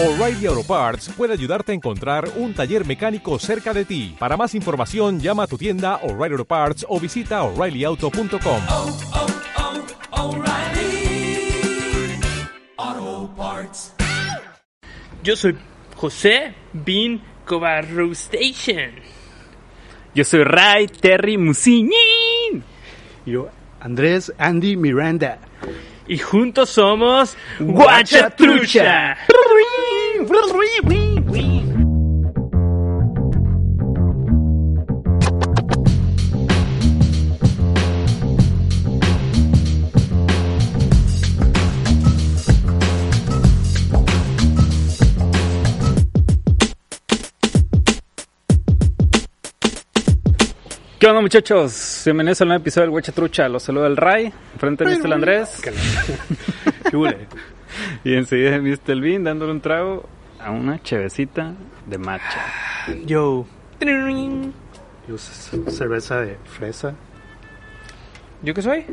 O'Reilly Auto Parts puede ayudarte a encontrar un taller mecánico cerca de ti. Para más información, llama a tu tienda O'Reilly Auto Parts o visita oreillyauto.com. oh, oh, O'Reilly Auto Parts. Yo soy José Bin Cobarro Station. Yo soy Ray Terry Musiñín. Yo, Andrés Andy Miranda. Y juntos somos Guachatrucha. ¿Qué onda muchachos? Bienvenidos a un nuevo episodio del Huecha Trucha. Los saluda el Ray, frente está el Andrés ¿Qué y enseguida el Vin dándole un trago a una chevecita de matcha. Yo. Yo, cerveza de fresa, ¿Yo qué soy?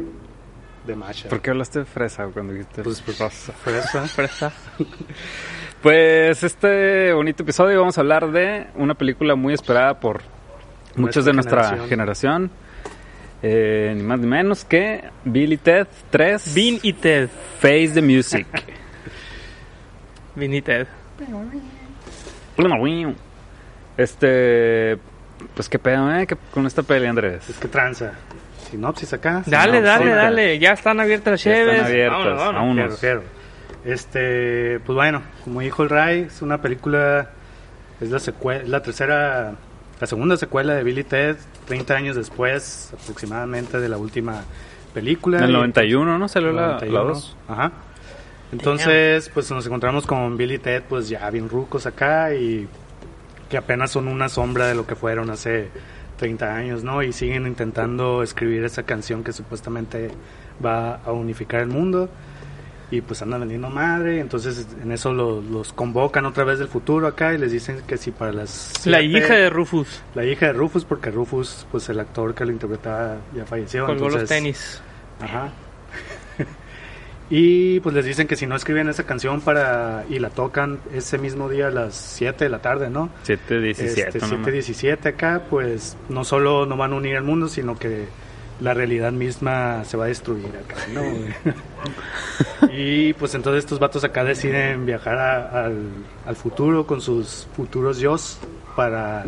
de matcha. ¿Por qué hablaste de fresa cuando dijiste Pues, pues, fresa. Fresa. Pues este bonito episodio vamos a hablar de una película muy esperada por muchos de nuestra generación. generación. Eh, ni más ni menos que Billy Ted 3 Vin y Ted. Face the Music. Vin y Ted. Este. Pues qué pedo, ¿eh? ¿Qué- con esta peli, Andrés. Es que tranza. Sinopsis acá. Dale, sinopsis. dale, dale. Ya están abiertas las Ya están cheves. abiertas, Vámonos, vámonos. vámonos. Quiero, quiero. Este, pues bueno, como dijo el Ray, es una película, es la secuela, es la tercera, la segunda secuela de Billy Ted, 30 años después aproximadamente de la última película. En el Y- 91, ¿no? Salió la 91. 2. Ajá. Entonces, pues nos encontramos con Billy y Ted, pues ya bien rucos acá y que apenas son una sombra de lo que fueron hace 30 años, ¿no? Y siguen intentando escribir esa canción que supuestamente va a unificar el mundo. Y pues andan vendiendo madre, entonces en eso lo- los convocan otra vez del futuro acá y les dicen que si para las... La siete- hija de Rufus La hija de Rufus, porque Rufus, pues el actor que lo interpretaba ya falleció. colgó los entonces- tenis. Ajá. Y pues les dicen que si no escriben esa canción para y la tocan ese mismo día a las 7 de la tarde, ¿no? 717, Este, ¿no? 7:17 acá, pues no solo no van a unir al mundo, sino que la realidad misma se va a destruir acá, ¿no? y pues entonces estos vatos acá deciden viajar a- al, al futuro con sus futuros yo para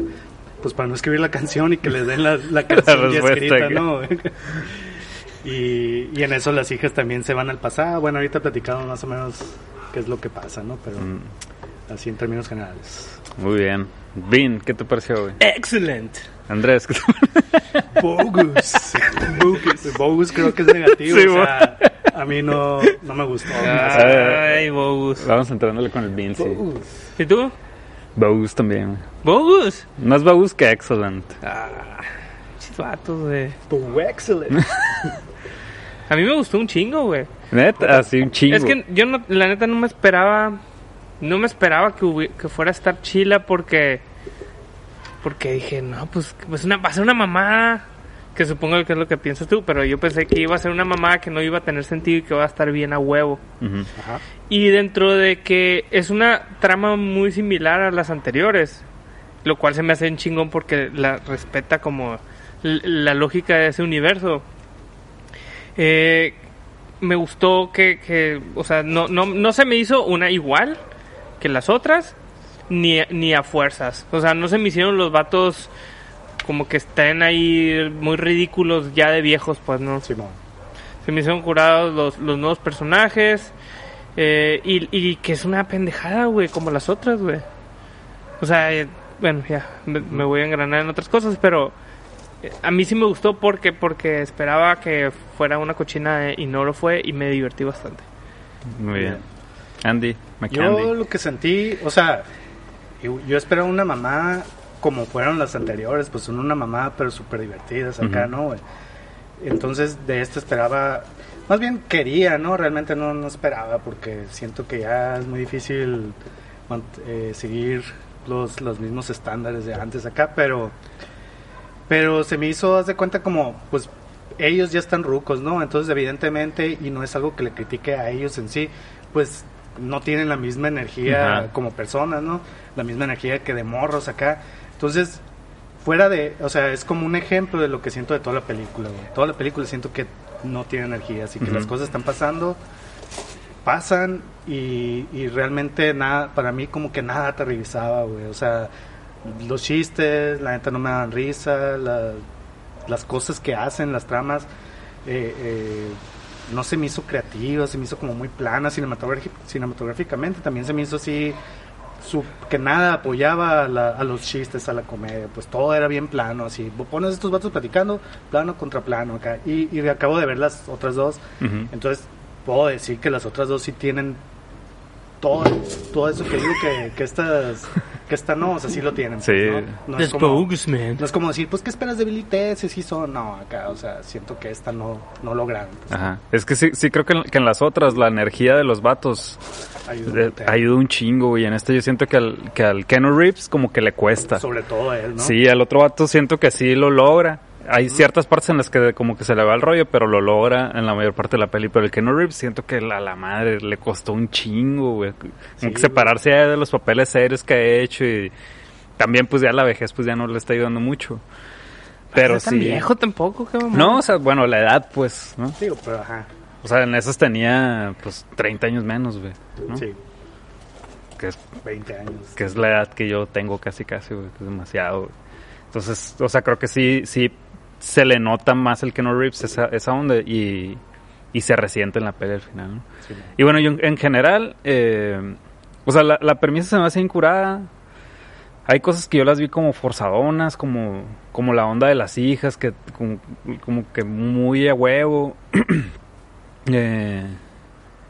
pues para no escribir la canción y que les den la, la canción ya escrita, acá. ¿no? y, y en eso las hijas también se van al pasado. Bueno, ahorita platicamos más o menos qué es lo que pasa, ¿no? Pero Mm, así en términos generales. muy bien. Vin, ¿qué te pareció, güey? Excellent. Andrés, ¿qué te Bogus. Bogus. Bogus creo que es negativo. Sí, o sea, a mí no, no me gustó. Ay, Bogus. Vamos entrándole con el Vin, sí. Bogus. ¿Y tú? Bogus también. Bogus. Más Bogus que Excellent. Ah, chivatos, güey. Bogus, excelente. A mí me gustó un chingo, güey. Neta, así un chingo. Es que yo no, la neta no me esperaba, no me esperaba que, hubi- que fuera a estar chila porque, porque dije, no, pues, pues una, va a ser una mamá, que supongo que es lo que piensas tú, pero yo pensé que iba a ser una mamá que no iba a tener sentido y que va a estar bien a huevo. Ajá. Y dentro de que es una trama muy similar a las anteriores, lo cual se me hace un chingón porque la respeta como la lógica de ese universo. Eh, me gustó que, que, o sea, no, no, no se me hizo una igual que las otras, ni, ni a fuerzas. O sea, no se me hicieron los vatos como que estén ahí muy ridículos ya de viejos, pues no. Simón. Se me hicieron curados los, los nuevos personajes. eh, y, y que es una pendejada, güey, como las otras, güey. O sea, eh, bueno, ya, me, me voy a engranar en otras cosas, pero a mí sí me gustó porque porque esperaba que fuera una cochina y no lo fue y me divertí bastante. Muy bien. Andy, Yo McAndy. lo que sentí, o sea, yo, yo esperaba una mamá como fueron las anteriores, pues son una mamá pero súper divertidas acá. ¿no? Entonces de esta esperaba, más bien quería, ¿no? Realmente no, no esperaba porque siento que ya es muy difícil eh, seguir los, los mismos estándares de antes acá, pero pero se me hizo, haz de cuenta como, pues ellos ya están rucos, ¿no? Entonces evidentemente, y no es algo que le critique a ellos en sí, pues no tienen la misma energía Ajá. como personas, ¿no? La misma energía que de morros acá. Entonces, fuera de, o sea, es como un ejemplo de lo que siento de toda la película, güey. Toda la película siento que no tiene energía, así que las cosas están pasando, pasan y, y realmente nada, para mí como que nada aterrizaba, güey. O sea, los chistes, la neta no me dan risa, la- las cosas que hacen, las tramas, eh, eh, no se me hizo creativa, se me hizo como muy plana cinematográfic- cinematográficamente, también se me hizo así su- que nada apoyaba a, la- a los chistes, a la comedia, pues todo era bien plano, así, pones estos vatos platicando, plano contra plano acá, y, y acabo de ver las otras dos, entonces puedo decir que las otras dos sí tienen todo, todo eso que digo que, que estas, que esta no, o sea, sí lo tienen. Sí. pues, ¿no? No, es Los como, bogus, man. no es como decir, pues, ¿qué esperas de Billy Ted? Si sí son, no, acá, o sea, siento que esta no, no lograron. pues, Ajá. Es que sí, sí creo que en, que en las otras la energía de los vatos ayuda de- un montón. ayuda un chingo, güey. En este yo siento que al, que al Keanu Reeves como que le cuesta. Sobre todo a él, ¿no? Sí, al otro vato siento que sí lo logra. Hay ciertas partes en las que como que se le va el rollo, pero lo logra en la mayor parte de la peli. Pero el Keanu Reeves siento que a la madre le costó un chingo, güey. Como Sí, que separarse de los papeles serios que ha hecho y también pues ya la vejez pues ya no le está ayudando mucho. Pero No es tan sí. viejo tampoco, qué. No, o sea, bueno, la edad pues, ¿no? Digo, pero ajá, O sea, en esas tenía pues 30 años menos, güey. ¿no? sí, Que es 20 años. que es la edad que yo tengo casi casi, güey, es demasiado. güey. Entonces, o sea, creo que sí, sí se le nota más el Keanu Reeves esa, esa onda y, y se resiente en la pelea al final, ¿no? Sí, no. Y bueno, yo en, en general, eh, o sea, la, la premisa se me hace incurada. Hay cosas que yo las vi como forzadonas, como, como la onda de las hijas, que como, como que muy a huevo. Eh,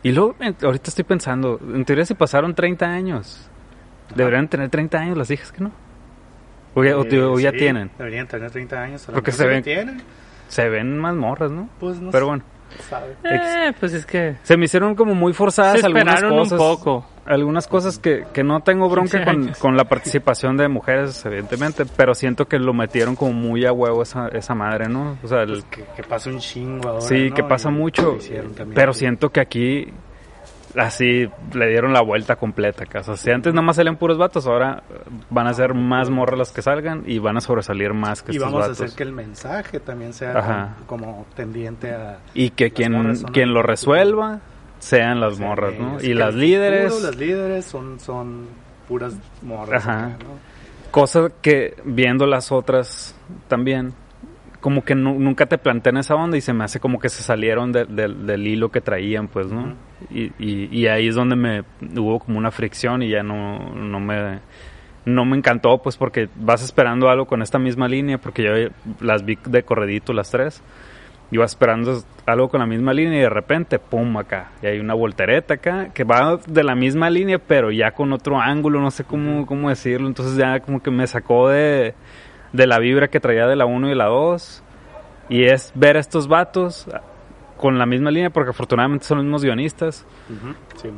y luego, ahorita estoy pensando, en teoría se pasaron 30 años. Deberían tener 30 años las hijas, que no? O ya, o- Eh, o ya sí, tienen. Deberían tener 30 años. Porque se ven- tienen, Se ven más morras, ¿no? pues no Pero bueno, sabe. Eh, pues es que se me hicieron como muy forzadas se algunas esperaron un cosas. poco. algunas cosas que, que no tengo bronca 15 con, con la participación de mujeres, evidentemente, pero siento que lo metieron como muy a huevo esa, esa madre, ¿no? O sea, el- Pues que, que pasa un chingo ahora, sí, ¿no? que pasa Y mucho, pero siento que aquí así le dieron la vuelta completa. O sea, si antes nada más salían puros vatos, ahora eh, van a ser más morras las que salgan y van a sobresalir más que y estos vamos a hacer que el mensaje también sea Ajá. como, tendiente a... Y que quien, quien lo resuelva sean las Sí, morras, ¿no? Y las líderes... futuro, las líderes son, son puras morras. Ajá. acá, ¿no? Cosa que viendo las otras también, como que nu- nunca te plantean esa onda y se me hace como que se salieron de- de- del hilo que traían, pues, ¿no? Y, y, y ahí es donde me hubo como una fricción y ya no, no me no me encantó, pues, porque vas esperando algo con esta misma línea, porque yo las vi de corredito las tres. Vas esperando algo con la misma línea y de repente, pum, acá. Y hay una voltereta acá que va de la misma línea, pero ya con otro ángulo, no sé cómo, cómo decirlo. Entonces ya como que me sacó de, de la vibra que traía de la 1 y la 2. Y es ver a estos vatos con la misma línea, porque afortunadamente son los mismos guionistas. Sí.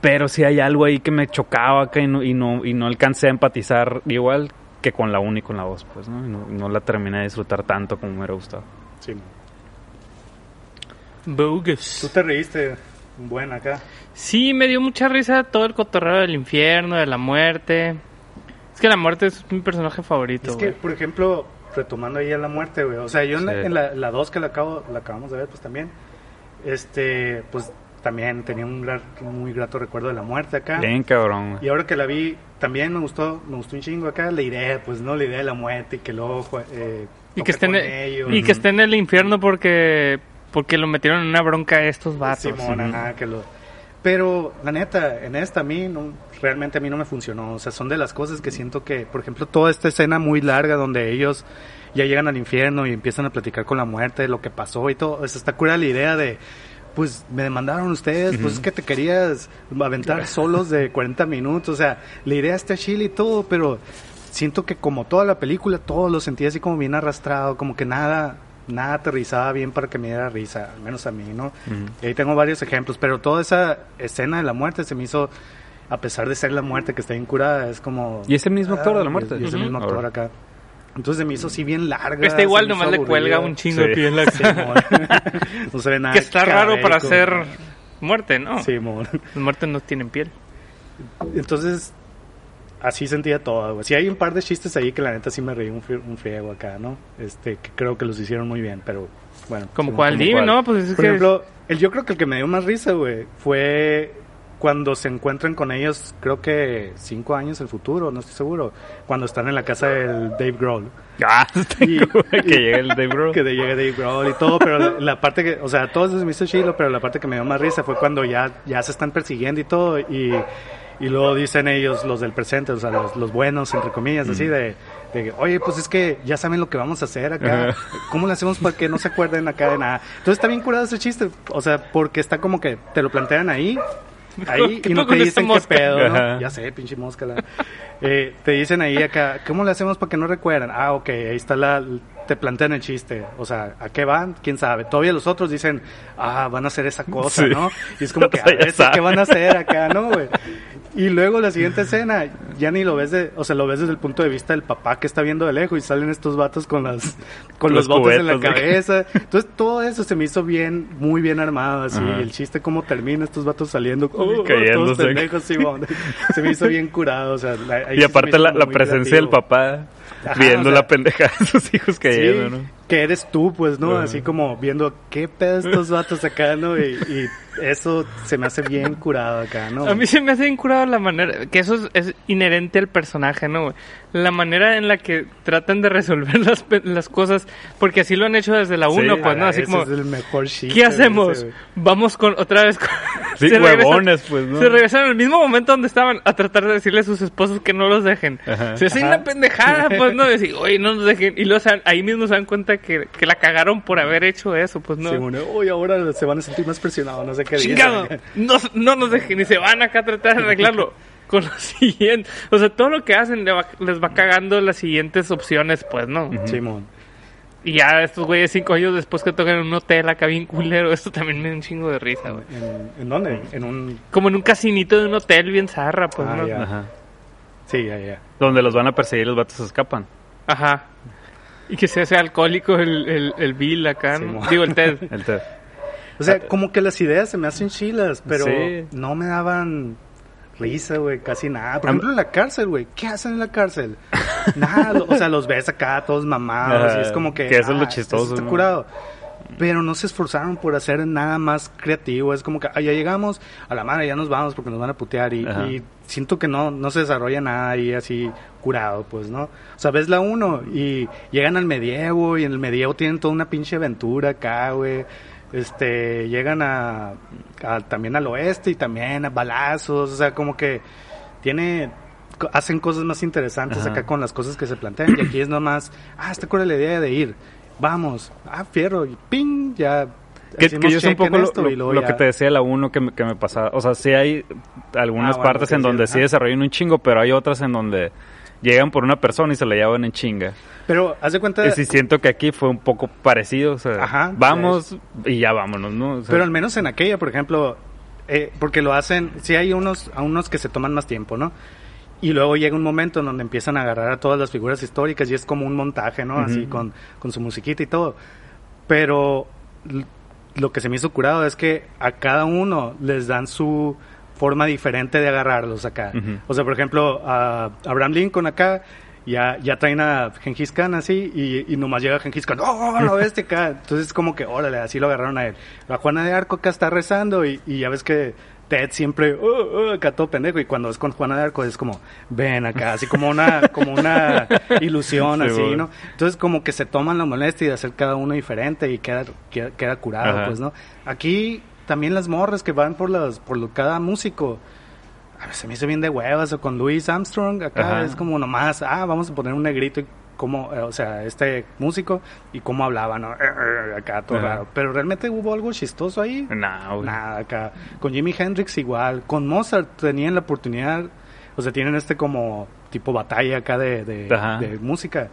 Pero sí hay algo ahí que me chocaba acá y no, y no, y no alcancé a empatizar igual que con la 1 y con la 2, pues, ¿no? Y no, no la terminé de disfrutar tanto como me hubiera gustado. sí, mo. Tú Bogus. te reíste buen acá. Sí, me dio mucha risa todo el cotorreo del infierno, de la muerte. Es que la muerte es mi personaje favorito, Es que, por ejemplo, retomando ahí a la muerte, güey. O sea, yo en la- Sí. en la, la 2 que la, acabo, la acabamos de ver, pues también, este, pues también tenía un muy grato recuerdo de la muerte acá. Bien cabrón, güey. Y ahora que la vi, también me gustó, me gustó un chingo acá la idea, pues, ¿no? La idea de la muerte y que luego eh, Y que, esté en con el, ellos. y que esté en el infierno porque porque lo metieron en una bronca a estos vatos. Simón, ajá, que lo... Pero, la neta, en esta a mí, no, realmente a mí no me funcionó. O sea, son de las cosas que siento que, por ejemplo, toda esta escena muy larga donde ellos ya llegan al infierno y empiezan a platicar con la muerte lo que pasó y todo. O sea, está cura la idea de, pues, me demandaron ustedes, pues es que te querías aventar solos de 40 minutos. O sea, la idea está chile y todo, pero siento que como toda la película, todo lo sentía así como bien arrastrado, como que nada, nada aterrizaba bien para que me diera risa, al menos a mí, ¿no? Y ahí tengo varios ejemplos, pero toda esa escena de la muerte se me hizo, a pesar de ser la muerte que está bien curada, es como... ¿Y es el mismo actor de la y es- muerte? Y es el mismo actor acá. Entonces se me hizo así bien larga. Está igual, nomás le aburrida. cuelga un chingo Sí. de piel Sí, acá. mon. no se ve nada que está raro para hacer Muerte, ¿no? Sí, mon. Las muertes no tienen piel. Entonces, así sentía todo, güey. Sí hay un par de chistes ahí que la neta sí me reí un, un friego acá, ¿no? Este, que creo que los hicieron muy bien, pero bueno. Como cuál, dime. ¿no? Pues es Por que... ejemplo, el, yo creo que el que me dio más risa, güey, fue cuando se encuentran con ellos, creo que cinco años en el futuro, no estoy seguro, cuando están en la casa del Dave Grohl. Ah, Y- que llegue el Dave Grohl. Que llegue Dave Grohl y todo, pero la, la parte que, o sea, todo eso se me hizo chilo, pero la parte que me dio más risa fue cuando ya, ya se están persiguiendo y todo, y, y luego dicen ellos, los del presente, o sea, los, los buenos, entre comillas, así de, de, oye, pues es que ya saben lo que vamos a hacer acá, ¿cómo le hacemos para que no se acuerden acá de nada? Entonces está bien curado ese chiste, o sea, porque está como que te lo plantean ahí, ahí, ¿Qué y no te dicen qué pedo, ¿no? Ya sé, pinche mosca. la- Eh, te dicen ahí acá, ¿cómo le hacemos para que no recuerden? Ah, ok, ahí está la... Te plantean el chiste. O sea, ¿a qué van? ¿Quién sabe? Todavía los otros dicen, ah, van a hacer esa cosa, Sí. ¿no? Y es como que, O sea, a ver, ¿sí ¿qué van a hacer acá, no, güey? Y luego la siguiente escena, ya ni lo ves de, o sea, lo ves desde el punto de vista del papá que está viendo de lejos y salen estos vatos con las, con los, Los botes en la cabeza. Entonces todo eso se me hizo bien, muy bien armado, así. Ajá. El chiste cómo termina estos vatos saliendo, oh, todos Cayéndose. pendejos. Se me hizo bien curado, o sea. la- Y aparte la, presencia del papá Ajá, viendo o sea, la pendejada de sus hijos cayendo, Sí, ¿no? que eres tú, pues, ¿no? Ajá. Así como viendo qué pedo estos vatos acá, ¿no? Y, y eso se me hace bien curado acá, ¿no? A mí se me hace incurado la manera, que eso es, es inherente al personaje, ¿no? güey? La manera en la que tratan de resolver las, las cosas, porque así lo han hecho desde la Sí, 1, pues, ¿no? Así como, es el mejor chiste, ¿qué hacemos? ese. Vamos con, otra vez con... Sí, se regresan- huevones, pues, ¿no? Se regresan al mismo momento donde estaban a tratar de decirle a sus esposos que no los dejen. Ajá. Se hace una pendejada, pues, ¿no? Decir, oye, no nos dejen. Y luego ahí mismo se dan cuenta que, que la cagaron por haber hecho eso, pues, ¿no? Sí, bueno, uy, ahora se van a sentir más presionados, no sé. Chingado, no, no nos dejen y se van acá a tratar de arreglarlo. Con lo siguiente, o sea, todo lo que hacen le va- les va cagando las siguientes opciones, pues, ¿no? Simón. Y ya estos güeyes cinco años después que tocan en un hotel acá bien culero, esto también me da un chingo de risa, güey. ¿En, ¿En dónde? En un... Como en un casinito de un hotel bien zarra, pues, Ah, ¿no? ya. Ajá. Sí, ya, ya. Donde los van a perseguir los vatos se escapan. Ajá. Y que se hace alcohólico el, el, el Bill acá. Digo, el Ted. El Ted. O sea, como que las ideas se me hacen chilas, pero Sí. no me daban risa, güey, casi nada. Por Am- ejemplo, en la cárcel, güey. ¿Qué hacen en la cárcel? Nada, o sea, los ves acá todos mamados y es como que... Que eso es lo ah, chistoso, Está curado. Pero no se esforzaron por hacer nada más creativo. Es como que, ah, ya llegamos, a la madre ya nos vamos porque nos van a putear. Y, y siento que no, no se desarrolla nada ahí así curado, pues, ¿no? O sea, ves la uno y llegan al medievo y en el medievo tienen toda una pinche aventura acá, güey. Este, llegan a, a- también al oeste y también a balazos, o sea, como que tiene hacen cosas más interesantes Ajá. acá con las cosas que se plantean y aquí es nomás, ah, está con la idea de ir. Vamos, ah, fierro, y ping, ya Que, que yo sé un poco lo, que te decía la 1 que me, que me pasaba. O sea, sí hay algunas Ah, bueno, partes en sí, donde ajá. sí desarrollan un chingo, pero hay otras en donde llegan por una persona y se la llevan en chinga. Pero haz de cuenta, sí siento que aquí fue un poco parecido. O sea, Ajá, vamos y ya vámonos, ¿no? O sea, pero al menos en aquella, por ejemplo, eh, porque lo hacen, sí hay unos, a unos que se toman más tiempo, ¿no? Y luego llega un momento en donde empiezan a agarrar a todas las figuras históricas y es como un montaje, ¿no? Así con, con su musiquita y todo. Pero lo que se me hizo curado es que a cada uno les dan su forma diferente de agarrarlos acá. O sea, por ejemplo, a Abraham Lincoln acá ya, ya traen a Gengis Khan así y, y nomás llega Gengis Khan, ¡oh, lo bestia acá! Entonces es como que, órale, así lo agarraron a él. La Juana de Arco acá está rezando y, y ya ves que Ted siempre, ¡oh, oh! acá todo pendejo y cuando es con Juana de Arco es como, ven acá, así como una, como una ilusión Sí, así, bueno. ¿no? Entonces como que se toman la molestia de hacer cada uno diferente y queda, queda, queda curado, Ajá. pues, ¿no? Aquí también las morras que van por las, por lo- cada músico, a ver, se me hizo bien de huevas, o con Louis Armstrong, acá Ajá. es como nomás, ah, vamos a poner un negrito y cómo, eh, o sea, este músico y cómo hablaba, ¿no? Eh, eh, acá todo Ajá. raro. Pero realmente hubo algo chistoso ahí. Güey. Nada, acá. Con Jimi Hendrix igual. Con Mozart tenían la oportunidad, o sea, tienen este como tipo batalla acá de, de, Ajá. de música.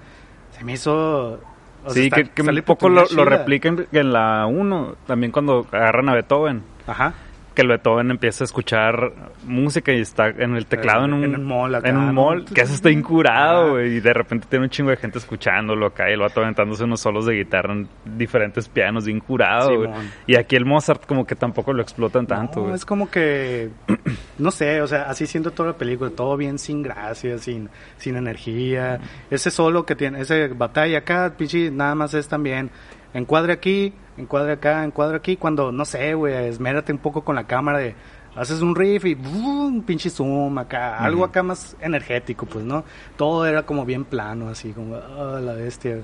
Se me hizo... o Sí, que, que un poco lo, lo replican en la 1, también cuando agarran a Beethoven. Ajá. Que el Beethoven empieza a escuchar música y está en el teclado en un, En un mall acá, en un ¿no? mall, que eso está incurado, güey, y de repente tiene un chingo de gente escuchándolo acá y el vato aventándose unos solos de guitarra en diferentes pianos bien curado, güey. Y aquí el Mozart como que tampoco lo explotan tanto, güey. es como que, no sé, o sea, así siendo toda la película, todo bien sin gracia, sin, sin energía. Ese solo que tiene, ese batalla acá, pinche, nada más es también, encuadre aquí, encuadre acá, encuadre aquí, cuando, no sé, güey, esmérate un poco con la cámara de, haces un riff y un pinche zoom acá, algo acá más energético, pues, ¿no? Todo era como bien plano, así, como, ah, la bestia.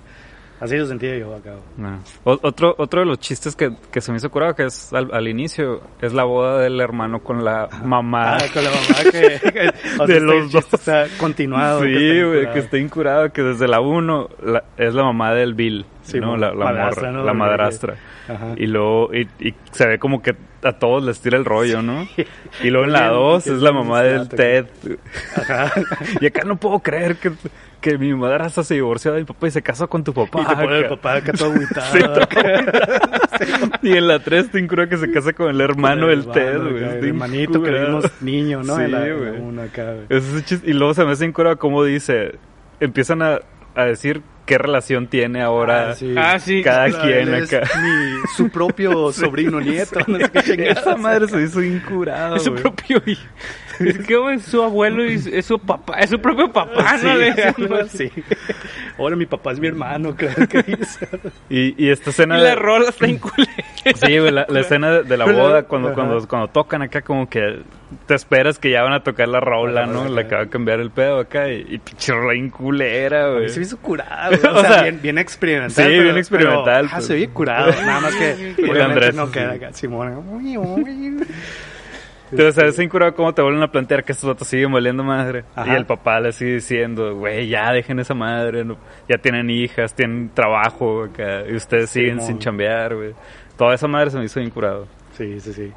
Así lo sentía yo acá. No. Otro, otro de los chistes que, que se me hizo curado, que es al, al inicio, es la boda del hermano con la mamá. Ah, con la mamá que, que- o sea, De este los dos. está continuado. Sí, güey, que está incurado, que desde la 1 es la mamá del Bill, Sí, ¿no? La, la madrastra, morra, ¿no? la madrastra. Ajá. Y luego, y, y se ve como que a todos les tira el rollo, ¿no? Y luego en la Bien, 2 bien es la mamá del Ted. Ajá. Y acá no puedo creer que, que mi madrastra se divorció de mi papá y se casó con tu papá. Y te pone el papá acá todo agüitado. Sí, Y en la 3 te incura que se casa con el hermano del Ted, güey. El hermanito que vimos niño, ¿no? Sí, güey. Y luego se me hace incurado como dice, empiezan a, a decir qué relación tiene ahora Ah, sí. Ah, sí. cada quien acá. mi- su propio sobrino nieto. No sé qué chingados. Esa madre se hizo incurado, Es su propio hijo. Es que es su abuelo y es su papá, es su propio papá, Sí, ¿no? Güey. así. Ahora mi papá es mi hermano, claro que dice. Y, y esta escena... Y la rola está en culera. Sí, güey, la, la escena de, de la boda, cuando, Ajá. cuando, cuando tocan acá, como que te esperas que ya van a tocar la rola, La ¿no? rola, Le acaba de cambiar el pedo acá y, y pinche rola inculera, güey. Se hizo curado, güey. O, O sea, sea, bien, bien experimental. sí, pero- bien experimental, pero, ah, pues. se ve curado. Nada más que El Andrés, no sí. queda acá. Simón. Entonces, ¿sabes incurado cómo te vuelven a plantear que estos vatos siguen valiendo madre? Ajá. Y el papá le sigue diciendo, güey, ya dejen esa madre, no- ya tienen hijas, tienen trabajo acá, y ustedes siguen sin chambear, güey. Toda esa madre se me hizo incurado. Sí, sí, sí.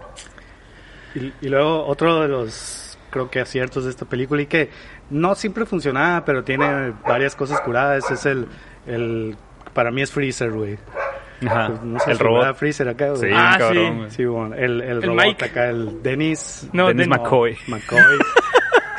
Y, y luego otro de los, creo que aciertos de esta película y que no siempre funcionaba, pero tiene varias cosas curadas, es el, el para mí es Freezer, güey. Ajá. Pues, no sé el robot. Freezer acá, güey. Sí, Ah, cabrón, sí. Sí, bueno, el, el, El robot Mike. acá, el Dennis. No, Dennis Dennis McCoy. McCoy.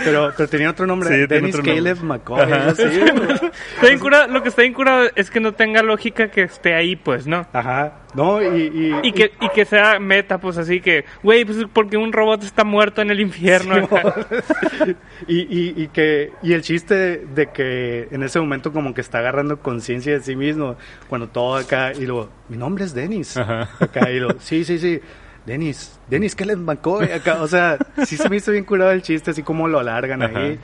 Pero, pero tenía otro nombre, Sí, Dennis otro nombre. Caleb McCoy. Así. Está lo que está bien curado es que no tenga lógica que esté ahí, pues, ¿no? Ajá. No, y, y, Y que, y que sea meta, pues así que, güey, pues porque un robot está muerto en el infierno. y, y, y que y el chiste de que en ese momento como que está agarrando conciencia de sí mismo cuando todo acá y luego mi nombre es Dennis Ajá. acá y lo sí sí sí Dennis Dennis que les McCoy acá o sea sí se me hizo bien curado el chiste así como lo alargan Ajá. ahí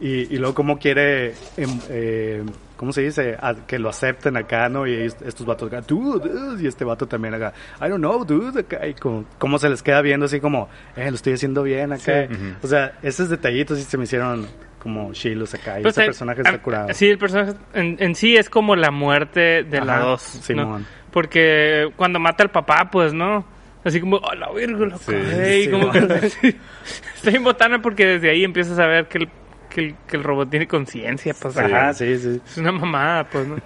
y, y luego como quiere em, eh, ¿Cómo se dice? A- que lo acepten acá, ¿no? Y estos vatos acá, dude, dude", y este vato también acá, I don't know, dude, acá, y como, cómo se les queda viendo así como, eh, lo estoy haciendo bien acá. Sí. O sea, esos detallitos sí se me hicieron como chilos acá. Y Pues, ese personaje está curado. Sí, el personaje en, en sí es como la muerte de la 2. Simón. Porque cuando mata al papá, pues, ¿no? Así como, oh, la virgo, la Sí, cagué", y sí, como que- sí. Está bien botana porque desde ahí empiezas a ver que el, que el, que el robot tiene conciencia, pues. Ajá, ajá. sí, sí. Es una mamada, pues, ¿no?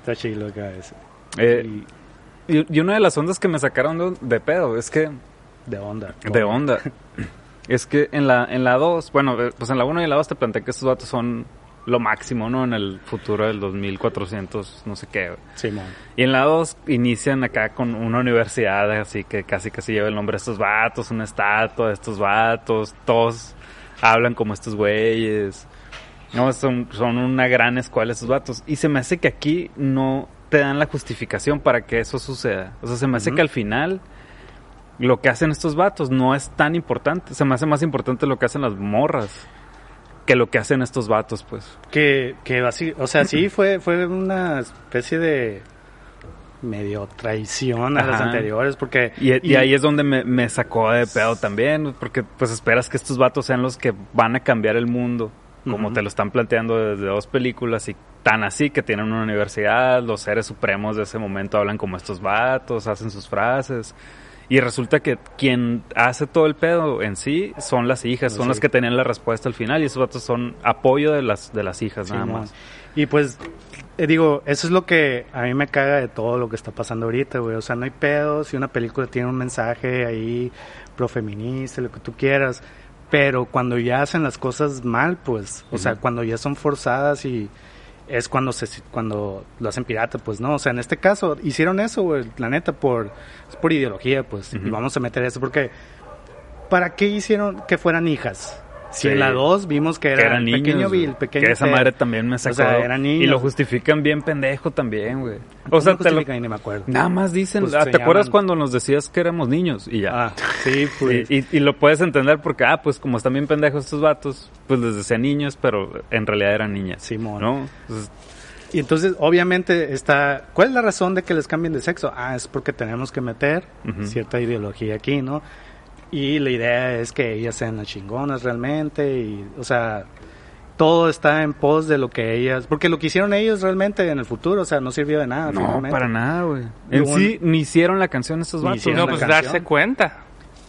Está chilo acá ese. Eh, y, y una de las ondas que me sacaron de, de pedo es que De onda. De onda. Es que en la en la 2, bueno, eh, pues en la 1 y en la 2 te planteé que estos datos son lo máximo, ¿no? En el futuro del 2400, no sé qué. Simón. Y en la 2 inician acá con una universidad, así que casi casi lleva el nombre de estos vatos, una estatua de estos vatos, todos hablan como estos güeyes. No, son, son una gran escuela estos vatos. Y se me hace que aquí no te dan la justificación para que eso suceda. O sea, se me hace que al final lo que hacen estos vatos no es tan importante. Se me hace más importante lo que hacen las morras que lo que hacen estos vatos, pues. Que, que así, o sea, sí fue, fue una especie de medio traición a las anteriores, porque... Y, y ahí es donde me, me sacó de pedo también, porque pues esperas que estos vatos sean los que van a cambiar el mundo, como te lo están planteando desde dos películas y tan así que tienen una universidad, los seres supremos de ese momento hablan como estos vatos, hacen sus frases. Y resulta que quien hace todo el pedo en sí son las hijas, son Sí. las que tenían la respuesta al final y esos vatos son apoyo de las de las hijas nada más. Y pues, eh, digo, eso es lo que a mí me caga de todo lo que está pasando ahorita, güey. O sea, no hay pedo si una película tiene un mensaje ahí profeminista, lo que tú quieras. Pero cuando ya hacen las cosas mal, pues, o sea, cuando ya son forzadas y es cuando se cuando lo hacen pirata, pues no. O sea, en este caso hicieron eso, güey, la neta, por, es por ideología, pues. Y Ujú. vamos a meter eso porque, ¿para qué hicieron que fueran hijas? Sí. en la 2 vimos que era, que eran el niños, pequeño. Bill, pequeño que esa Ted. madre también me sacó. sea, eran niños. Y lo justifican bien pendejo también, güey. O ¿Cómo sea, te lo, ni me acuerdo. nada más dicen, Pues ah, ¿te acuerdas cuando nos decías que éramos niños? Y ya. Ah, sí, pues. Y, y- y lo puedes entender porque, ah, pues como están bien pendejos estos vatos, pues les decían niños, pero en realidad eran niñas. Simón. ¿No? Entonces, Y entonces, obviamente, está. ¿Cuál es la razón de que les cambien de sexo? Ah, es porque tenemos que meter cierta ideología aquí, ¿no? Y la idea es que ellas sean las chingonas realmente. Y, o sea, todo está en pos de lo que ellas. Porque lo que hicieron ellos realmente en el futuro, o sea, no sirvió de nada. no, finalmente. para nada, güey. En un- sí, ni hicieron la canción estos Ni vatos. No, pues canción. darse cuenta.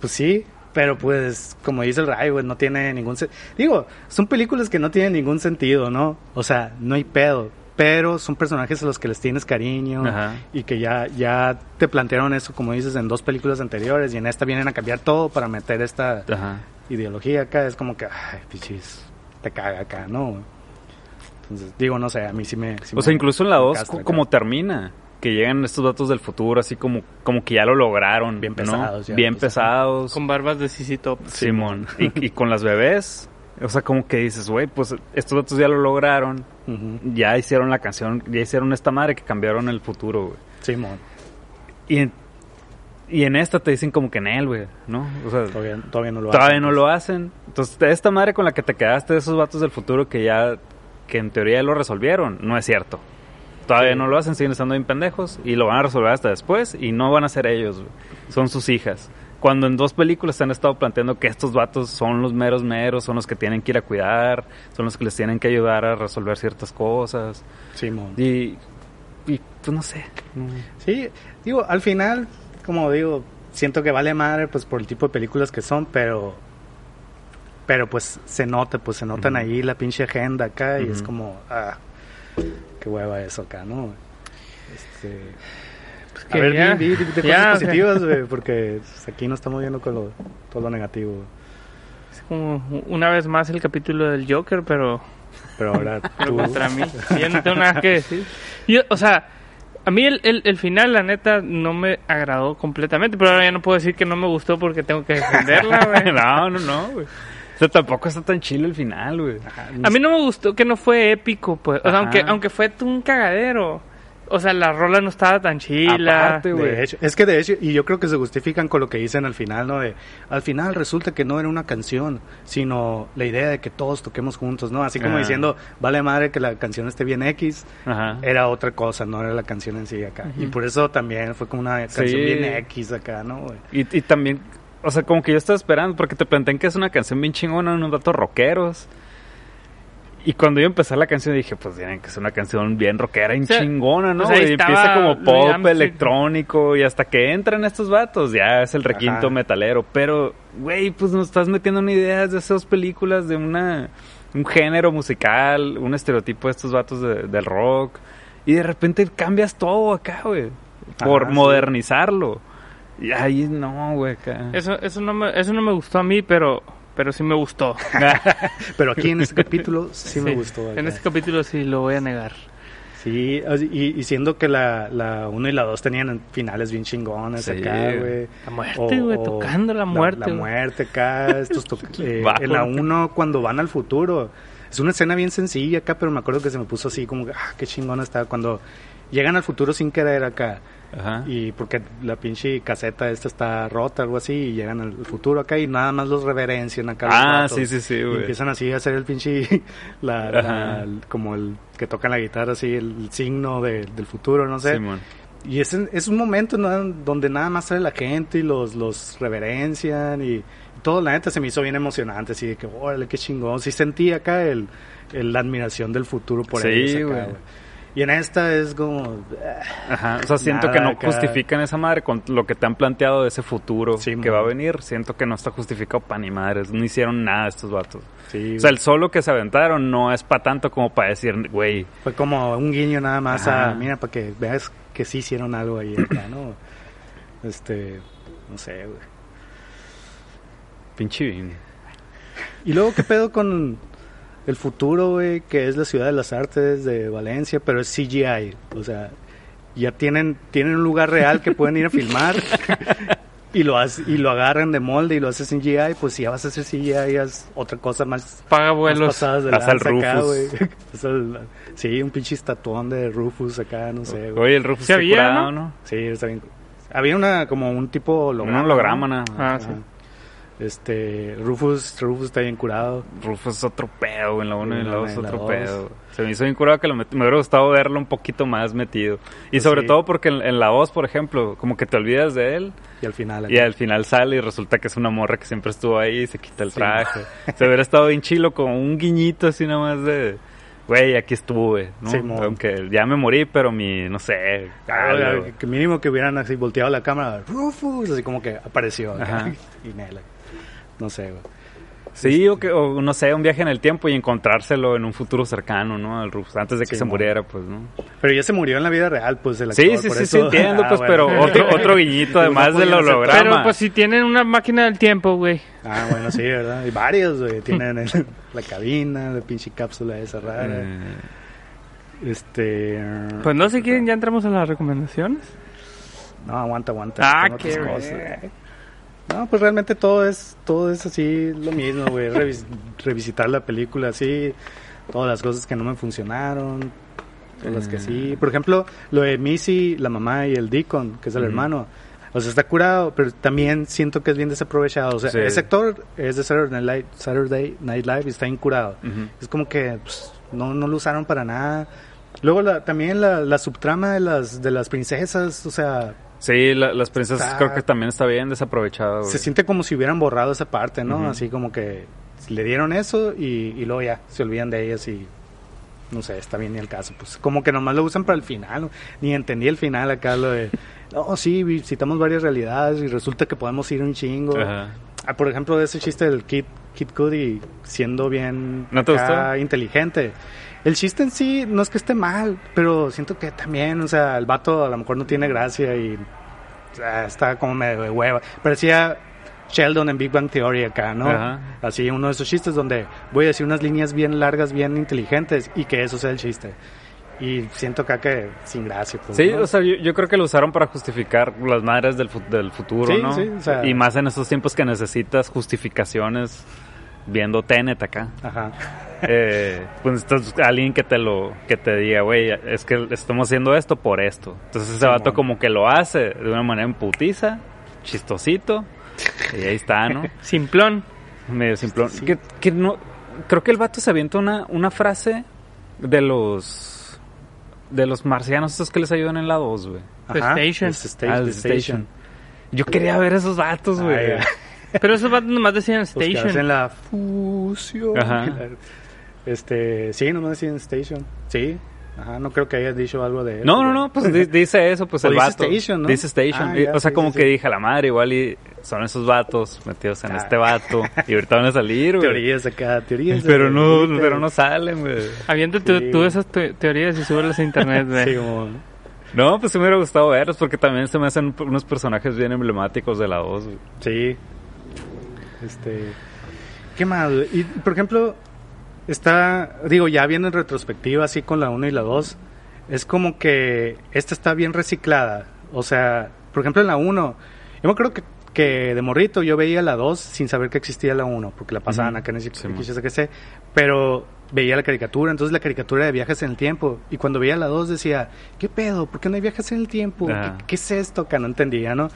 Pues sí, pero pues, como dice el Ray, güey, no tiene ningún sentido. Digo, son películas que no tienen ningún sentido, ¿no? O sea, no hay pedo. Pero son personajes a los que les tienes cariño Ajá. y que ya, ya te plantearon eso, como dices, en dos películas anteriores y en esta vienen a cambiar todo para meter esta Ajá. ideología acá. Es como que, ay, pichis, te caga acá, ¿no? Entonces, digo, no sé, a mí sí me... sí O me- sea, incluso en la me 2, castra acá. como termina, que llegan estos datos del futuro, así como, como que ya lo lograron. Bien ¿no? pesados ya, Bien pues, pesados. Con barbas de Sisi Top. Simón. y, y con las bebés. O sea, como que dices, güey, pues estos datos ya lo lograron. Ya hicieron la canción, ya hicieron esta madre que cambiaron el futuro, güey. Simón, Y en, y en esta te dicen como que en él, güey, ¿no? O sea, todavía, todavía no lo todavía hacen, no pues. lo hacen. Entonces, esta madre con la que te quedaste de esos vatos del futuro que ya, que en teoría ya lo resolvieron, no es cierto. Todavía Sí. no lo hacen, siguen estando bien pendejos y lo van a resolver hasta después y no van a ser ellos, güey. son sus hijas. Cuando en dos películas se han estado planteando que estos vatos son los meros meros, son los que tienen que ir a cuidar, son los que les tienen que ayudar a resolver ciertas cosas. Simón. Y, y pues no sé. Sí, digo, al final, como digo, siento que vale madre pues por el tipo de películas que son, pero pero pues se nota, pues se notan ahí la pinche agenda acá y es como ah, qué hueva eso acá, ¿no? Este a que ver, ya- di, di- di cosas ya, positivas, güey, porque pues, aquí no estamos viendo con lo, todo lo negativo. Es como una vez más el capítulo del Joker, pero, Pero ahora pero tú, contra mí. Yo no tengo nada que decir. Yo, o sea, a mí el, el, el final, la neta, no me agradó completamente, pero ahora ya no puedo decir que no me gustó porque tengo que defenderla, güey. no, no, no, güey. O sea, tampoco está tan chilo el final, güey. A mí no me gustó que no fue épico, pues. O sea, aunque, aunque fue un cagadero. O sea, la rola no estaba tan chila. Aparte, güey. De hecho, es que de hecho, y yo creo que se justifican con lo que dicen al final, ¿no? De, al final resulta que no era una canción, sino la idea de que todos toquemos juntos, ¿no? Así como diciendo, vale madre que la canción esté bien X, Ajá. era otra cosa, no era la canción en sí acá. Y por eso también fue como una canción Sí. bien X acá, ¿no? Y, y también, o sea, como que yo estaba esperando, porque te plantean que es una canción bien chingona, unos datos rockeros. Y cuando yo empecé la canción dije, pues tienen que es una canción bien rockera y O sea, chingona, ¿no? pues y empieza como pop, electrónico, y hasta que entran estos vatos, ya es el requinto Ajá. metalero. Pero, güey, pues nos estás metiendo en ideas de esas películas, de una un género musical, un estereotipo de estos vatos de- del rock. Y de repente cambias todo acá, güey. Por Ajá, sí. modernizarlo. Y ahí no, güey, acá. Eso, eso, no me, eso no me gustó a mí, pero, pero sí me gustó. Pero aquí en este capítulo sí, me gustó. acá. En este capítulo sí lo voy a negar. Sí, y, y siendo que la, la 1 y la 2 tenían finales bien chingones Sí. acá, güey. La muerte, güey, tocando la muerte, La, muerte acá, estos to- eh, en la 1 cuando van al futuro. Es una escena bien sencilla acá, pero me acuerdo que se me puso así como, que, ah, qué chingona está cuando llegan al futuro sin querer acá. Ajá. Y porque la pinche caseta esta está rota, algo así, y llegan al futuro acá y nada más los reverencian acá. Ah, sí, sí, sí, Y güey. empiezan así a hacer el pinche, la, la- como el que tocan la guitarra, así, el signo de- del futuro, no sé. Simón. Y es, es un momento ¿no? donde nada más sale la gente y los, los reverencian y todo, la neta se me hizo bien emocionante, así de que, órale, qué chingón. Sí sentí acá el, el- la admiración del futuro por Sí, ellos acá, güey. güey. Y en esta es como... ah, Ajá, o sea, siento Nada que no acá. justifican esa madre con lo que te han planteado de ese futuro Sí, que va a venir. Siento que no está justificado para ni madres. No hicieron nada estos vatos. Sí, O sea, el solo que se aventaron no es para tanto como para decir, güey, Fue como un guiño nada más Ajá. a... Mira, para que veas que sí hicieron algo ahí acá, ¿no? Este... No sé, güey. pinche Vin. Y luego, ¿qué pedo con el futuro, güey? Que es la ciudad de las artes de Valencia, pero es CGI. O sea, ya tienen, tienen un lugar real que pueden ir a filmar y lo, hace- y lo agarran de molde y lo haces en CGI. Pues si ya vas a hacer CGI, haz otra cosa más, Paga más vuelos. pasadas de Haz al acá, Rufus. güey. Haz al- Sí, un pinche estatuón de Rufus acá, no sé, güey. Oye, el Rufus Sí había, curado, ¿no? ¿no? Sí, está bien. Había una, como un tipo Un holograma. holograma, ¿no? ¿no? Ah, sí. Este, Rufus, Rufus está bien curado. Rufus es otro pedo, en la 1 y en la En 2 la- es otro pedo. Se me hizo bien curado que lo me hubiera gustado verlo un poquito más metido. Y Pues sobre sí. todo porque en, en la 2, por ejemplo, como que te olvidas de él Y al final. y al final sale y resulta que es una morra que siempre estuvo ahí y se quita el Sí. traje. Se hubiera estado bien chilo como un guiñito así nada más de... Güey, aquí estuve, ¿no? Simón. Aunque ya me morí, pero mi, no sé, Ah, algo. que mínimo que hubieran así volteado la cámara, Rufus, así como que apareció. Ajá. y Nela. No sé, güey. Sí, o, que, o no sé, un viaje en el tiempo y encontrárselo en un futuro cercano, ¿no? Al Rufus, antes de que Sí, se muriera, pues, ¿no? Pero ya se murió en la vida real, pues el Sí, actor, sí, por sí, eso- sí, entiendo, Ah, pues, bueno. pero otro, otro guiñito además del holograma. Pero pues si tienen una máquina del tiempo, güey. Ah, bueno, sí, ¿verdad? Y varios, güey. Tienen el- la cabina, la pinche cápsula esa rara. Eh, Este. Pues no sé quieren, ya entramos en las recomendaciones. No, aguanta, aguanta. Ah, Tengo qué cosas. No, pues realmente todo es, todo es así, lo mismo, güey. Revis- revisitar la película así, todas las cosas que no me funcionaron, todas las que sí. Por ejemplo, lo de Missy, la mamá y el Deacon, que es el Ujú. hermano. O sea, está curado, pero también siento que es bien desaprovechado. O sea, Sí. ese actor es de Saturday Night, Live- Saturday Night Live y está incurado. Es como que pues, no, no lo usaron para nada. Luego la, también la, la subtrama de las, de las princesas, o sea, Sí, la- las princesas Está- creo que también está bien desaprovechada, güey. se siente como si hubieran borrado esa parte, ¿no? Así como que le dieron eso y, y luego ya se olvidan de ellas y no sé, está bien ni el caso. Pues como que nomás lo usan para el final. ¿no? Ni entendí el final acá lo de, no, sí, visitamos varias realidades y resulta que podemos ir un chingo. Ah, por ejemplo, de ese chiste del Kid, Kid Cudi siendo bien ¿No acá inteligente. El chiste en sí no es que esté mal, pero siento que también, o sea, el vato a lo mejor no tiene gracia y o sea, está como medio de hueva. Parecía Sheldon en Big Bang Theory acá, ¿no? Ajá. Así uno de esos chistes donde voy a decir unas líneas bien largas, bien inteligentes y que eso sea el chiste. Y siento acá que sin gracia. Pues, Sí, ¿no? o sea, yo, yo creo que lo usaron para justificar las madres del, del futuro, Sí, ¿no? sí, o sea- y más en estos tiempos que necesitas justificaciones viendo Tenet acá. Ajá. Eh, pues necesitas alguien que te lo que te diga, güey, es que estamos haciendo esto por esto. Entonces ese vato Simón. como que lo hace de una manera imputiza, chistosito, y ahí está, ¿no? Simplón. Medio simplón. Sí. Que, que no, creo que el vato se avienta una, una frase de los de los marcianos estos que les ayudan en la 2, güey. The Ajá. Station. The Station. Ah, Station. Yo quería ver esos vatos, güey. Ah, ya. Pero esos vatos nomás decían Los que Station. hacen la fusión. Ajá. Este, sí, no me decían Station. Sí. Ajá, no creo que hayas dicho algo de eso. No, no, no, pues di- dice eso, pues O el dice vato. Station, ¿no? Dice Station. Ah, ya, o sea, sí, como sí, que sí. dije, la madre, igual y son esos vatos metidos en Ah. este vato. Y ahorita van a salir, güey. Teorías acá, teorías. Pero no, pero no salen, güey. Avienta tú, Sí. tú esas te- teorías y súbelas a internet, güey. Sí, como... No, pues sí me hubiera gustado verlos porque también se me hacen unos personajes bien emblemáticos de la 2, güey. Sí. Este. ¿Qué más? Y, por ejemplo, está. Digo, ya viendo en retrospectiva, así con la 1 y la 2. Es como que esta está bien reciclada. O sea, por ejemplo, en la 1. Yo me acuerdo que, que de morrito yo veía la 2 sin saber que existía la 1. Porque la pasaban Ujú. acá en el Sí, que sé. Pero veía la caricatura. Entonces la caricatura de viajes en el tiempo. Y cuando veía la 2 decía, ¿qué pedo? ¿Por qué no hay viajes en el tiempo? ¿Qué, qué es esto? Que no entendía, ¿no?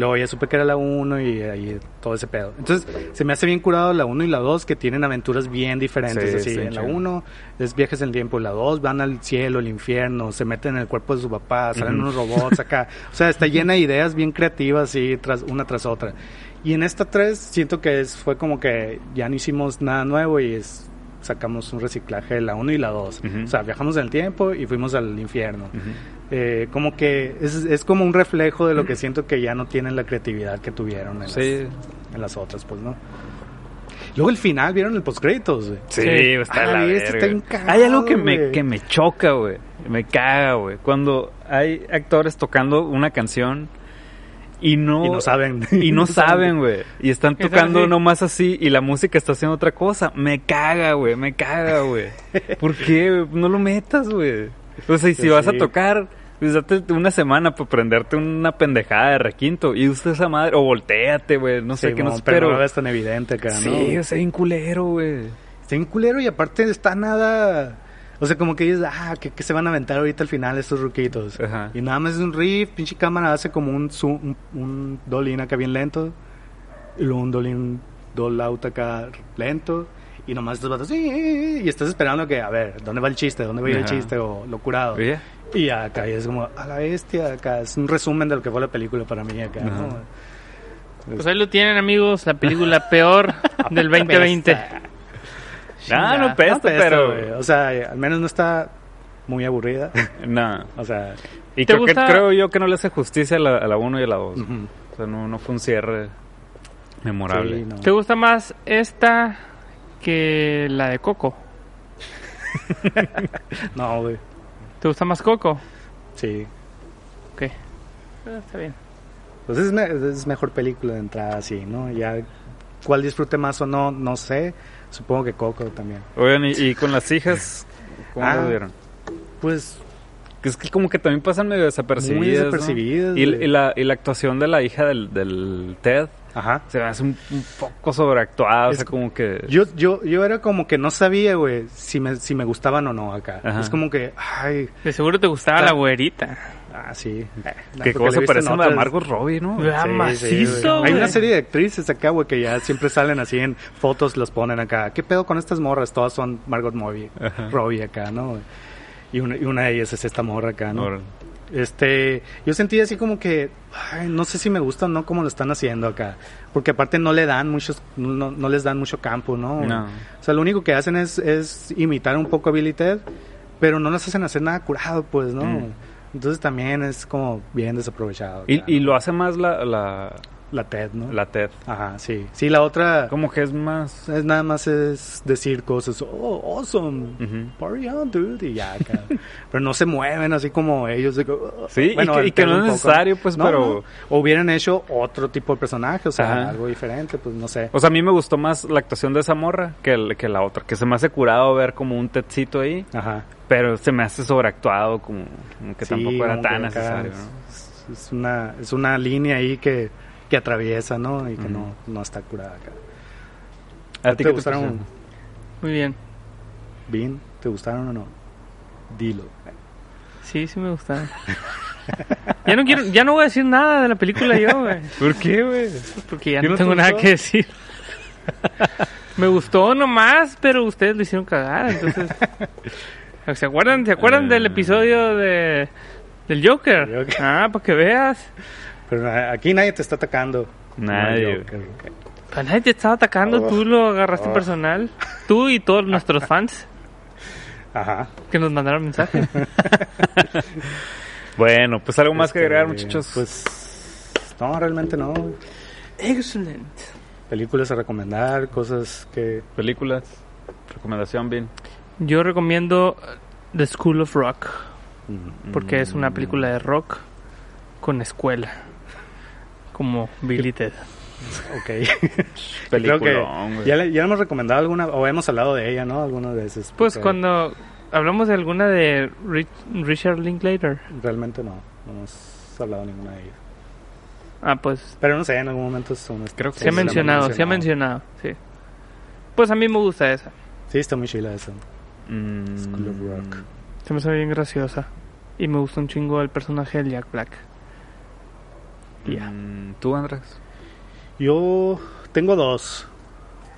Luego ya supe que era la 1 y ahí todo ese pedo. Entonces, se me hace bien curado la 1 y la 2 que tienen aventuras bien diferentes. Sí, así, en la chido. 1 es viajes en el tiempo, la 2 van al cielo, al infierno, se meten en el cuerpo de su papá, salen Ujú. unos robots acá. O sea, está llena de ideas bien creativas así, tras, una tras otra. Y en esta 3 siento que es, fue como que ya no hicimos nada nuevo y es sacamos un reciclaje de la 1 y la 2. Ujú. O sea, viajamos en el tiempo y fuimos al infierno. Ujú. Eh, como que es, es como un reflejo de lo que siento que ya no tienen la creatividad que tuvieron en, Sí, las, en las otras, pues, ¿no? Luego el final, ¿vieron el postcréditos? güey? sí, Sí. está de la este verga. está bien cagado, Hay algo que me, que me choca, güey. Me caga, güey. Cuando hay actores tocando una canción y no... Y no saben. Y no saben, güey. Y están tocando nomás así y la música está haciendo otra cosa. Me caga, güey. Me caga, güey. ¿Por qué? No lo metas, güey. O sea, y si Pues vas a tocar, pues date una semana para prenderte una pendejada de requinto. Y usted esa madre. O volteate, güey. No sé Sí, qué no mo, sé, pero no ves tan evidente acá, Sí, ¿no? o sea, bien culero, güey. Está bien culero y aparte está nada... O sea, como que dices, ah, ¿qué, qué se van a aventar ahorita al final estos ruquitos? Ajá. Y nada más es un riff, pinche cámara hace como un zoom, un, un dolin acá bien lento. Y luego un dolin, dol out acá lento. Y nomás estos vatos, "Sí", y estás esperando que, a ver, ¿dónde va el chiste? ¿Dónde va a ir el chiste? O lo curado. Oye, Y acá y es como, a la bestia, acá es un resumen de lo que fue la película para mí acá, ¿no? Pues ahí lo tienen, amigos, la película peor del 2020. No, no Chingada. pesta, No pesta, pero. güey. O sea, al menos no está muy aburrida. No. o sea, Y ¿Te creo, que, gusta- creo yo que no le hace justicia a la, a la 1 y a la 2. ujú. O sea, no, no fue un cierre memorable. Sí, no. ¿Te gusta más esta que la de Coco? No, güey. ¿Te gusta más Coco? Sí. Ok. Eh, está bien. Pues es, me- es mejor película de entrada, así, ¿no? Ya cuál disfrute más o no, no sé. Supongo que Coco también. Oigan, y, y con las hijas, ¿cómo Ah, lo vieron? Pues es que como que también pasan medio desapercibidas. muy ¿no? desapercibidas. Y, y la, y la actuación de la hija del, del Ted Ajá. se me hace un, un poco sobreactuada. O Es sea, co- como que. Yo, yo, yo era como que no sabía, güey, si me, si me gustaban o no acá. Ajá. Es como que, ay, De seguro te gustaba Está- la güerita. ah, sí. he visto parece a Margot Robbie, ¿no? Ah, Sí, sí, macizo, güey. Hay una serie de actrices acá, güey, que ya siempre salen así en fotos, los ponen acá. ¿Qué pedo con estas morras? Todas son Margot Robbie. Robbie acá, ¿no? Y una, y una de ellas es esta morra acá, ¿no? Este, yo sentí así como que, ay, no sé si me gusta o no cómo lo están haciendo acá. Porque aparte no le dan muchos, no, no les dan mucho campo, ¿no? No. O sea, lo único que hacen es, es imitar un poco a Billy Ted, pero no las hacen hacer nada curado, pues, ¿no? Mm. Entonces también es como bien desaprovechado. Y, y ¿no? lo hace más la, la, La Ted, ¿no? la Ted. Ajá, sí. Sí, la otra Como que es más. es nada más es decir cosas, oh, awesome, Ujú. party on, dude, y ya acá. pero no se mueven así como ellos. de "Oh". Sí, y que- y que no es necesario, pues, No, pero- no. O hubieran hecho otro tipo de personaje, o sea, Ajá. algo diferente, pues no sé. O sea, a mí me gustó más la actuación de esa morra que, el- que la otra. Que se me hace curado ver como un Tedcito ahí. Ajá. Pero se me hace sobreactuado, como, como que Sí, tampoco era tan necesario, es- ¿no? Es una, es una línea ahí que, que atraviesa, ¿no? Y que no, no está curada acá. ¿A ti ¿Te qué gustaron? Muy bien. Bien, ¿te gustaron o no? Dilo. Sí, sí me gustaron. ya no quiero, ya no voy a decir nada de la película yo, güey. ¿Por qué, güey? Porque ya ¿Qué no no te tengo nada que decir. me gustó nomás, pero ustedes lo hicieron cagar, entonces. ¿Se acuerdan? ¿Se acuerdan del episodio de del Joker? Joker. Ah, para que veas. Pero aquí nadie te está atacando. Nadie, nadie te estaba atacando, tú lo agarraste Oh. personal. Tú y todos nuestros fans Ajá. que nos mandaron mensajes. Bueno, pues algo más que Este, agregar, muchachos. Pues no, realmente no. Excelente. Películas a recomendar, cosas que... películas, recomendación, bien. Yo recomiendo The School of Rock, mm, porque es una película de rock con escuela, como Billy Ted. Ok. Creo que ya, le- ya hemos recomendado alguna, o hemos hablado de ella, ¿no? Algunas veces. Pues porque cuando hablamos de alguna de Ri- Richard Linklater, Realmente no, no hemos hablado ninguna de ellas. ah, pues Pero no sé, en algún momento son... Creo que se ha sí, la hemos mencionado, se ha mencionado, sí. Pues a mí me gusta esa, Sí, está muy chila esa. Mm, School of Rock. se me hace bien graciosa y me gusta un chingo el personaje de Jack Black. Ya. mm, ¿Tú, Andrés? Yo tengo dos.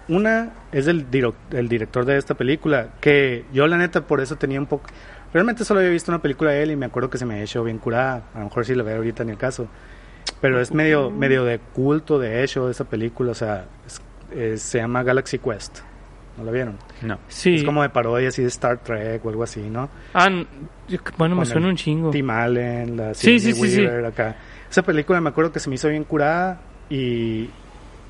Una es el, diro- el director de esta película, que yo la neta por eso tenía un poco... Realmente solo había visto una película de él y me acuerdo que se me hecho bien curada. A lo mejor sí la veo ahorita en el caso. Pero es medio, medio de culto de hecho esa película. O sea, es- es- se llama Galaxy Quest. ¿No la vieron? No. Sí. Es como de parodia así de Star Trek o algo así, ¿no? Ah, bueno, me Con suena un chingo. Tim Allen, la Sí, sí, sí, sí. Weaver acá. Esa película me acuerdo que se me hizo bien curada y,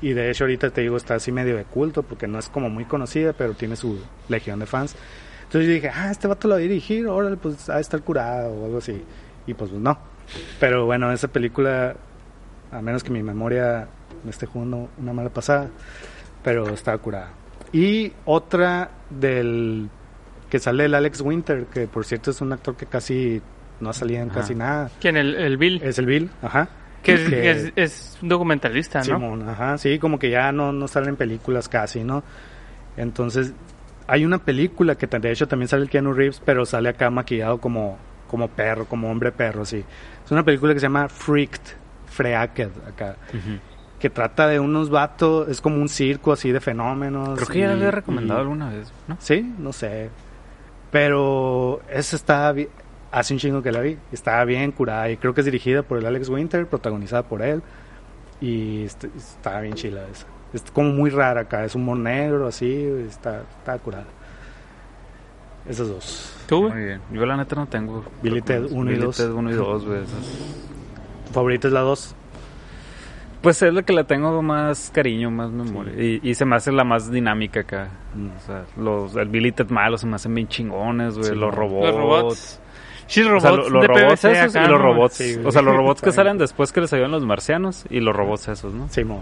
y de hecho ahorita te digo está así medio de culto porque no es como muy conocida, pero tiene su legión de fans. Entonces yo dije, ah, este vato lo va a dirigir, órale, pues ha de estar curada o algo así. Y pues no. Pero bueno, esa película, a menos que mi memoria me esté jugando una mala pasada, pero estaba curada. Y otra del que sale el Alex Winter, que por cierto es un actor que casi no ha salido en Ajá. casi nada. ¿Quién? El, el Bill. Es el Bill, ajá. que es, que- es, es un documentalista, ¿no? Simón, ajá, sí, como que ya no, no salen películas casi, ¿no? Entonces, hay una película que de hecho también sale el Keanu Reeves, pero sale acá maquillado como, como perro, como hombre perro, sí. Es una película que se llama Freaked, Freaked, acá, que trata de unos vatos, es como un circo así de fenómenos. Creo que ya la y- había recomendado y- alguna vez, ¿no? Sí, no sé. Pero esa está hace un chingo que la vi. Está bien curada y creo que es dirigida por el Alex Winter, protagonizada por él. Y est- está bien chila esa. Es como muy rara acá, es humor negro así, está, está curada. Esas dos. ¿Tú, güey? Muy bien. Yo la neta no tengo. Billy Ted uno y Billy dos. Ted uno y dos, güey. esas. ¿Tu favorita es la dos? Pues es la que le tengo más cariño, más memoria. Y, y se me hace la más dinámica acá. Mm. O sea, los, el Billy Ted malo se me hacen bien chingones, güey. Sí, los robots. Los robots. Sí, O robots sea, lo- los de robots PVC esos acá, y los robots. Sí, o sea, los robots que salen después que les ayudan los marcianos y los robots esos, ¿no? Simón.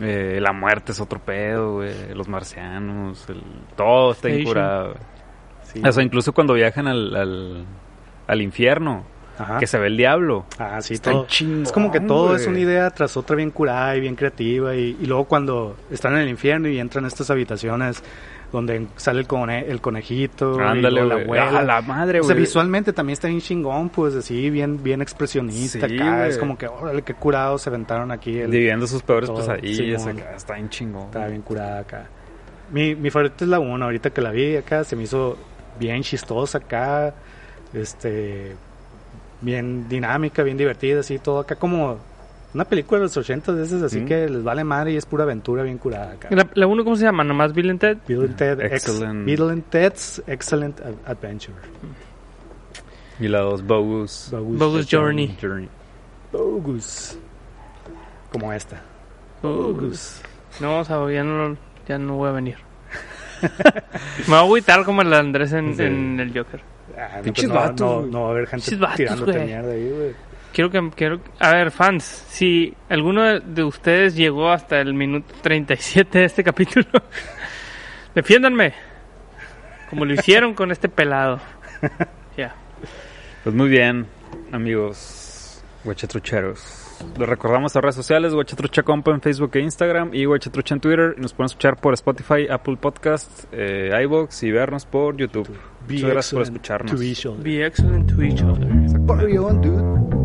Eh, la muerte es otro pedo, güey. Los marcianos, el... todo está Station. incurado. güey. Sí. O sea, incluso cuando viajan al, al, al infierno, Ajá. que se ve el diablo. Ah, sí, Está todo. chingón, es como que todo güey. es una idea tras otra bien curada y bien creativa. Y, y luego cuando están en el infierno y entran a estas habitaciones donde sale el, cone- el conejito, y Ándale, luego la güey. abuela. Ah, la madre, o sea, güey. visualmente también está bien chingón, pues así, bien, bien expresionista Sí, acá. güey. Es como que, órale, qué curado se aventaron aquí. El, Viviendo sus peores pesadillas. Acá, está bien chingón. Está bien curada acá. Mi, mi favorita es la 1, ahorita que la vi acá, se me hizo bien chistosa acá, este, bien dinámica, bien divertida, así, todo acá como una película de los 80 de esas, así Mm. que les vale madre y es pura aventura bien curada acá. La, la uno, ¿cómo se llama? ¿Nomás Bill and Ted? Bill and Ted, ex- Excellent. Bill and Ted's Excellent Ad- Adventure. Y la dos, Bogus. Bogus Journey. Journey. Bogus. Como esta. Bogus. No, o sea, ya no, ya no voy a venir. Me voy a agüitar como el Andrés en, Sí. en el Joker. Ah, no, pues no, no, no va a haber gente tirándote mierda ahí, güey. Quiero que, quiero, a ver, fans, si alguno de- de ustedes llegó hasta el minuto 37 de este capítulo, defiéndanme, como lo hicieron con este pelado. Ya. Pues muy bien, amigos guachatrucheros. Les recordamos las redes sociales, Guachatrucha Compa en Facebook e Instagram y Guachatrucha en Twitter. Y nos pueden escuchar por Spotify, Apple Podcast, eh, iVoox y vernos por YouTube. Be Muchas gracias por excellent escucharnos. to each other. Be excellent to each other. Party on, dude.